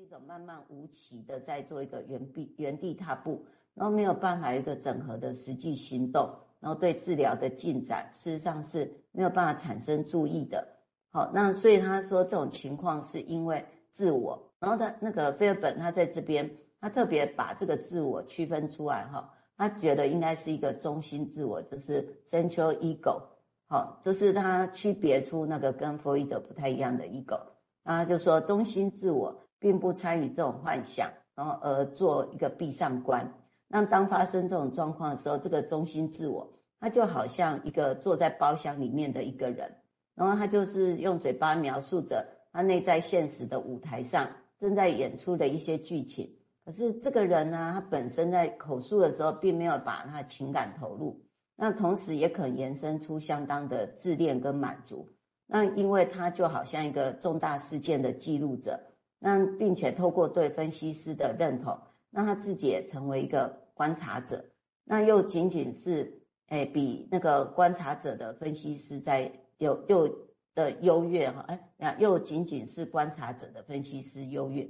一种慢慢无期的在做一个原地原地踏步，然后没有办法一个整合的实际行动，然后对治疗的进展事实上是没有办法产生注意的。好，那所以他说这种情况是因为自我，然后他那个菲尔本他在这边他特别把这个自我区分出来哈，他觉得应该是一个中心自我，就是 central ego。好，就是他区别出那个跟弗洛伊德不太一样的 ego，然后就说中心自我并不参与这种幻想，然后而做一个闭上关。那当发生这种状况的时候，这个中心自我，他就好像一个坐在包厢里面的一个人，然后他就是用嘴巴描述着他内在现实的舞台上正在演出的一些剧情。可是这个人呢，他本身在口述的时候，并没有把他情感投入。那同时也可能延伸出相当的自恋跟满足，那因为他就好像一个重大事件的记录者，那并且透过对分析师的认同，那他自己也成为一个观察者，那又仅仅是诶比那个观察者的分析师在有又的优越哈，哎，又仅仅是观察者的分析师优越，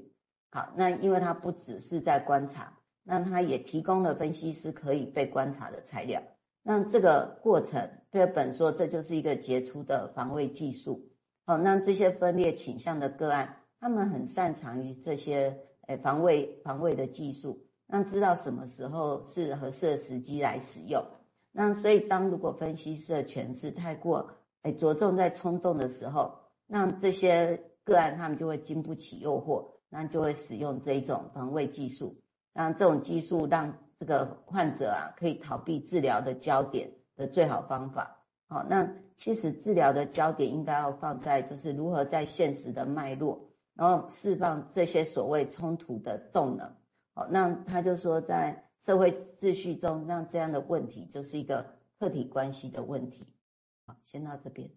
好，那因为他不只是在观察，那他也提供了分析师可以被观察的材料。那这个过程，费尔本说，这就是一个杰出的防卫技术。好，那这些分裂倾向的个案，他们很擅长于这些诶防卫防卫的技术，那知道什么时候是合适的时机来使用。那所以，当如果分析师的诠释太过诶着重在冲动的时候，那这些个案他们就会经不起诱惑，那就会使用这一种防卫技术。那这种技术让这个患者啊，可以逃避治疗的焦点的最好方法。好，那其实治疗的焦点应该要放在，就是如何在现实的脉络，然后释放这些所谓冲突的动能。好，那他就说，在社会秩序中，那这样的问题就是一个客体关系的问题。好，先到这边。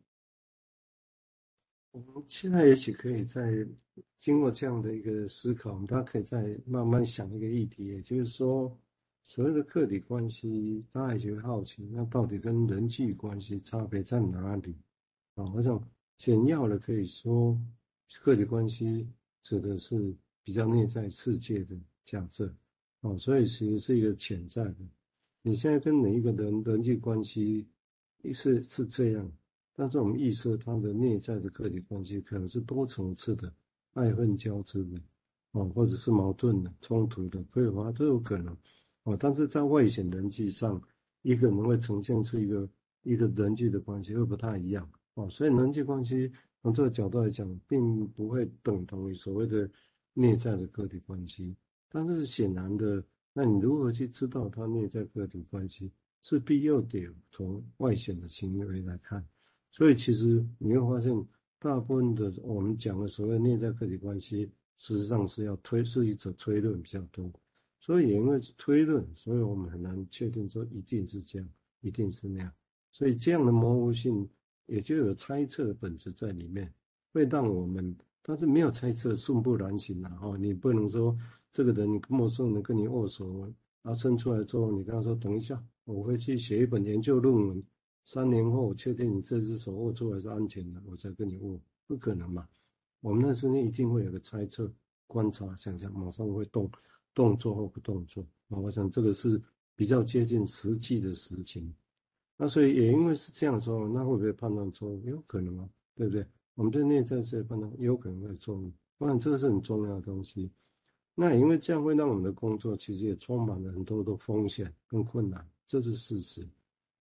我们现在也许可以再经过这样的一个思考，我们大家可以再慢慢想一个议题，也就是说。所谓的客体关系，大家也就会好奇，那到底跟人际关系差别在哪里？啊，我想简要的可以说，个体关系指的是比较内在世界的假设，哦，所以其实是一个潜在的。你现在跟哪一个人人际关系是是这样，但是我们预设他的内在的个体关系可能是多层次的、爱恨交织的，哦，或者是矛盾的、冲突的、匮乏都有可能。哦，但是在外显人际上，一个人会呈现出一个一个人际的关系会不太一样哦，所以人际关系从这个角度来讲，并不会等同于所谓的内在的个体关系。但是显然的，那你如何去知道他内在个体关系，势必要得从外显的行为来看。所以其实你会发现，大部分的我们讲的所谓内在客体关系，事实上是要推是一种推论比较多。所以也因为是推论，所以我们很难确定说一定是这样，一定是那样。所以这样的模糊性，也就有猜测的本质在里面，会让我们，但是没有猜测，寸步难行啊！哈，你不能说这个人，陌生人跟你握手，然后伸出来之后，你跟他说等一下，我会去写一本研究论文，三年后我确定你这只手握出来是安全的，我才跟你握，不可能嘛？我们那时候一定会有个猜测、观察、想象，马上会动。动作或不动作，我想这个是比较接近实际的实情。那所以也因为是这样说，那会不会判断错误？有可能啊，对不对？我们对内在世界判断也有可能会错误，我想这个是很重要的东西。那因为这样会让我们的工作其实也充满了很多的风险跟困难，这是事实。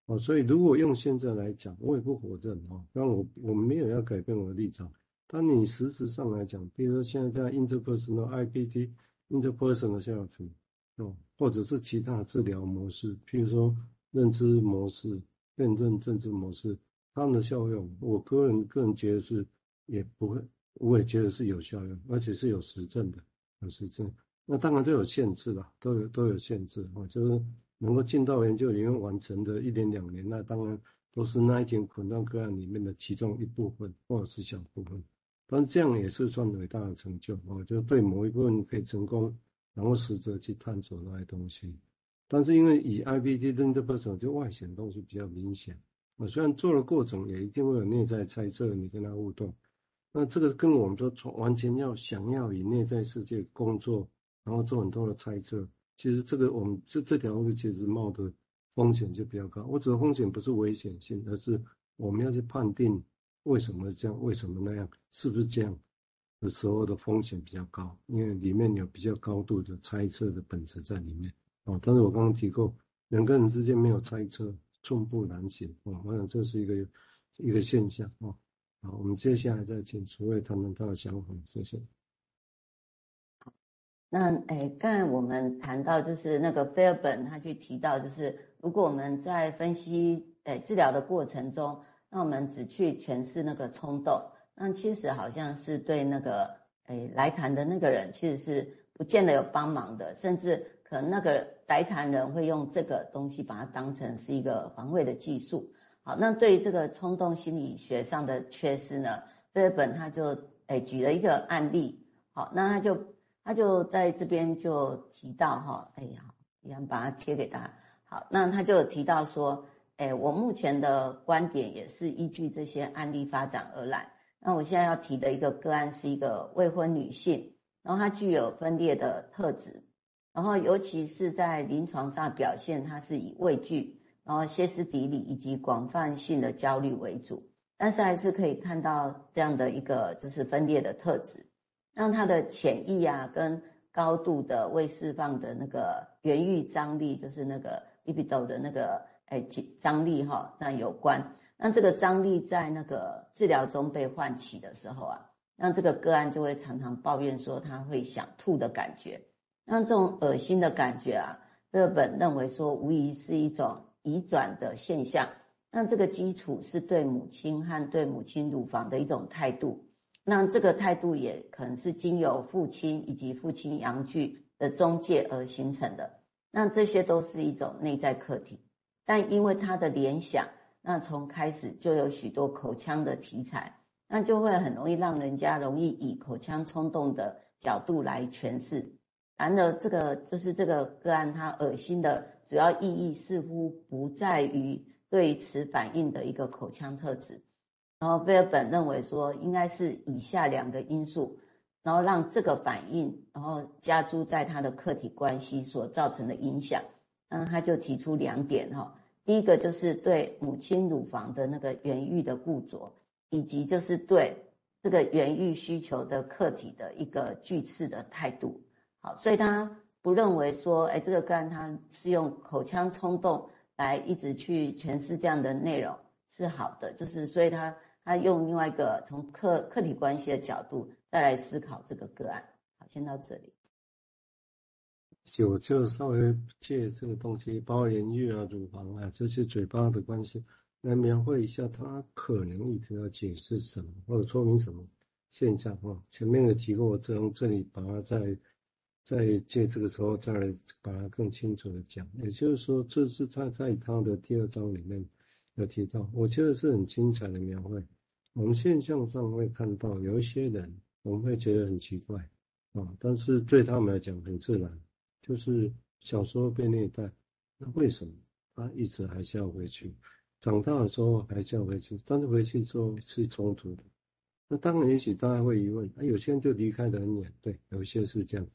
哦，所以如果用现在来讲，我也不否认哦，但我我没有要改变我的立场。但你实质上来讲，比如说现在在 interpersonal IPT。interpersonal therapy 哦，或者是其他治疗模式，譬如说认知模式、辩证政治模式，它们的效用，我个人个人觉得是也不会，我也觉得是有效用，而且是有实证的，有实证。那当然都有限制啦，都有都有限制我，就是能够进到研究里面完成的一年两年，那当然都是那一群混乱个案里面的其中一部分，或者是小部分。但这样也是算伟大的成就啊！就对某一部分可以成功，然后试着去探索那些东西。但是因为以 IPT 的这种就外显东西比较明显，我虽然做的过程也一定会有内在猜测，你跟他互动，那这个跟我们说从完全要想要以内在世界工作，然后做很多的猜测，其实这个我们这这条路其实冒的风险就比较高。我指的风险不是危险性，而是我们要去判定为什么这样，为什么那样，是不是这样的时候的风险比较高，因为里面有比较高度的猜测的本质在里面。哦，但是我刚刚提过，两个人之间没有猜测，寸步难行。哦，我想这是一个一个现象。哦，好，我们接下来再请诸位谈谈他的想法。谢谢。那诶，刚才我们谈到就是那个菲尔本他去提到，就是如果我们在分析诶治疗的过程中，那我们只去诠释那个冲动，那其实好像是对那个诶来谈的那个人其实是不见得有帮忙的，甚至。可能那个来谈人会用这个东西把它当成是一个防卫的技术。好，那对于这个冲动心理学上的缺失呢，费尔本他就诶举了一个案例。好，那他就他就在这边就提到哈，哎呀，一样把它贴给大家。好，那他就提到说，诶，我目前的观点也是依据这些案例发展而来。那我现在要提的一个个案是一个未婚女性，然后她具有分裂的特质。然后，尤其是在临床上表现，它是以畏惧、然后歇斯底里以及广泛性的焦虑为主，但是还是可以看到这样的一个就是分裂的特质，让它的潜意啊跟高度的未释放的那个原欲张力，就是那个 libido 的那个诶张力哈，那有关。那这个张力在那个治疗中被唤起的时候啊，那这个个案就会常常抱怨说他会想吐的感觉。那这种恶心的感觉啊，日本认为说，无疑是一种移转的现象。那这个基础是对母亲和对母亲乳房的一种态度。那这个态度也可能是经由父亲以及父亲阳具的中介而形成的。那这些都是一种内在课题。但因为他的联想，那从开始就有许多口腔的题材，那就会很容易让人家容易以口腔冲动的角度来诠释。然而，这个就是这个个案，它恶心的主要意义似乎不在于对此反应的一个口腔特质。然后，贝尔本认为说，应该是以下两个因素，然后让这个反应，然后加诸在他的客体关系所造成的影响。那他就提出两点哈，第一个就是对母亲乳房的那个原欲的固着，以及就是对这个原欲需求的客体的一个拒斥的态度。好，所以他不认为说，哎，这个个案他是用口腔冲动来一直去诠释这样的内容是好的，就是所以他他用另外一个从客客体关系的角度再来思考这个个案。好，先到这里。我就稍微借这个东西，包括原欲啊、乳房啊这些嘴巴的关系，来描绘一下他可能一直要解释什么或者说明什么现象啊。前面有提过，我从这里把它再。在借这个时候再来把它更清楚的讲，也就是说，这是他在他的第二章里面有提到，我觉得是很精彩的描绘。我们现象上会看到有一些人，我们会觉得很奇怪啊，但是对他们来讲很自然，就是小时候被虐待，那为什么他一直还是要回去？长大的时候还是要回去，但是回去之后是冲突的。那当然，也许大家会疑问，啊，有些人就离开得很远，对，有一些是这样。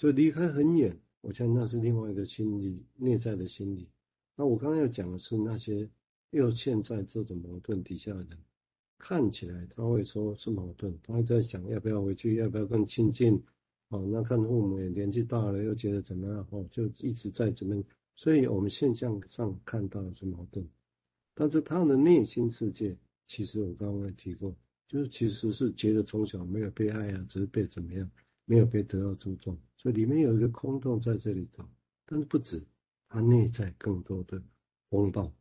所以离开很远，我想那是另外一个心理内在的心理。那我刚刚要讲的是那些又陷在这种矛盾底下的人，看起来他会说是矛盾，他会在想要不要回去，要不要更亲近。哦，那看父母也年纪大了，又觉得怎么样？哦，就一直在这边。所以我们现象上看到的是矛盾，但是他的内心世界，其实我刚刚也提过，就是其实是觉得从小没有被爱啊，只是被怎么样。没有被得到注重，所以里面有一个空洞在这里头，但是不止，它内在更多的风暴，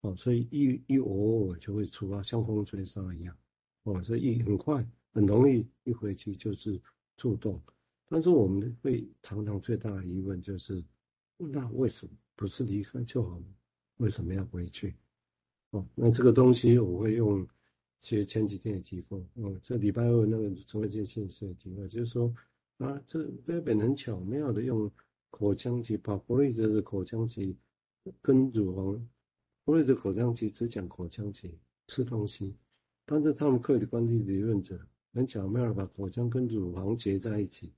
哦，所以一一偶尔就会触发，像风吹沙一样，哦，所以一很快很容易一回去就是触动，但是我们会常常最大的疑问就是，那为什么不是离开就好了？为什么要回去？哦，那这个东西我会用。其实前几天也提过，嗯，这礼拜二那个陈慧健先生也提过，就是说啊，这费尔本很巧妙的用口腔期，把弗瑞德的口腔期跟乳房，弗瑞德口腔期只讲口腔期吃东西，但是他们客体关系理论者很巧妙的把口腔跟乳房结在一起，